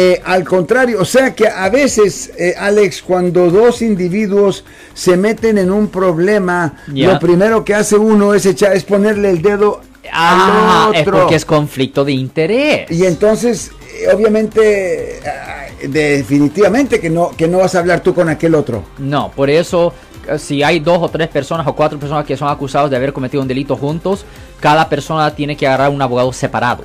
eh, al contrario, o sea que a veces, eh, Alex, cuando dos individuos se meten en un problema, lo primero que hace uno es echar, es ponerle el dedo Ah, al es otro. porque es conflicto de interés. Y entonces, eh, obviamente, ah, definitivamente que no, que no vas a hablar tú con aquel otro. No, por eso, eh, si hay dos o tres personas o cuatro personas que son acusados de haber cometido un delito juntos, cada persona tiene que agarrar un abogado separado.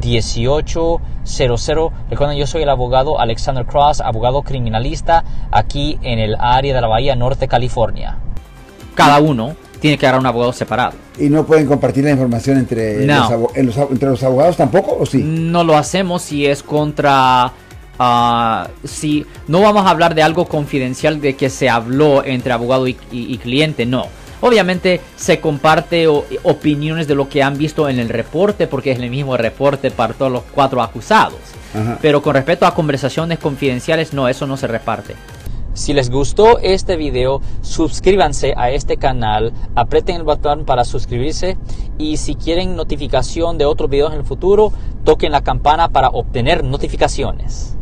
1-800-530-1800. Recuerden, yo soy el abogado Alexander Cross, abogado criminalista aquí en el área de la Bahía Norte, California. Cada uno tiene que agarrar un abogado separado. Y no pueden compartir la información entre, No. los, entre los abogados tampoco, ¿o sí? No lo hacemos si es contra... ah, si no vamos a hablar de algo confidencial de que se habló entre abogado y, y- y cliente, no. Obviamente se comparte o- opiniones de lo que han visto en el reporte porque es el mismo reporte para todos los cuatro acusados. Ajá. Pero con respecto a conversaciones confidenciales, no, eso no se reparte. Si les gustó este video, suscríbanse a este canal, aprieten el botón para suscribirse y si quieren notificación de otros videos en el futuro, toquen la campana para obtener notificaciones.